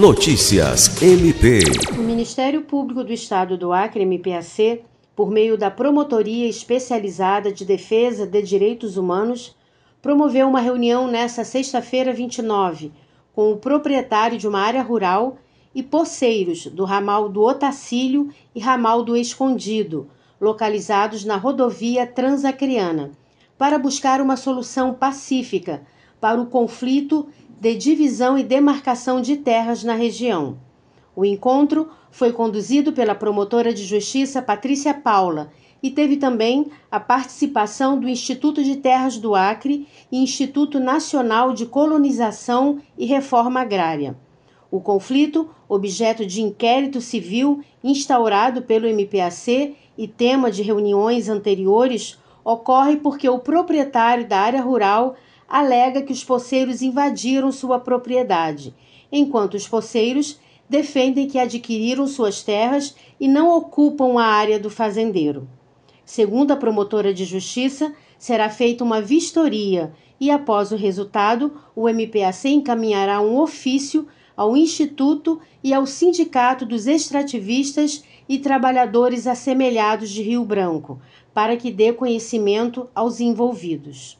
Notícias MP. O Ministério Público do Estado do Acre, MPAC, por meio da Promotoria Especializada de Defesa de Direitos Humanos, promoveu uma reunião nesta sexta-feira 29 com o proprietário de uma área rural e poceiros do ramal do Otacílio e ramal do Escondido, localizados na rodovia Transacriana, para buscar uma solução pacífica para o conflito de divisão e demarcação de terras na região. O encontro foi conduzido pela promotora de justiça Patrícia Paula e teve também a participação do Instituto de Terras do Acre e Instituto Nacional de Colonização e Reforma Agrária. O conflito, objeto de inquérito civil instaurado pelo MPAC e tema de reuniões anteriores, ocorre porque o proprietário da área rural alega que os poceiros invadiram sua propriedade, enquanto os poceiros defendem que adquiriram suas terras e não ocupam a área do fazendeiro. Segundo a promotora de justiça, será feita uma vistoria e, após o resultado, o MPAC encaminhará um ofício ao Instituto e ao Sindicato dos Extrativistas e Trabalhadores Assemelhados de Rio Branco, para que dê conhecimento aos envolvidos.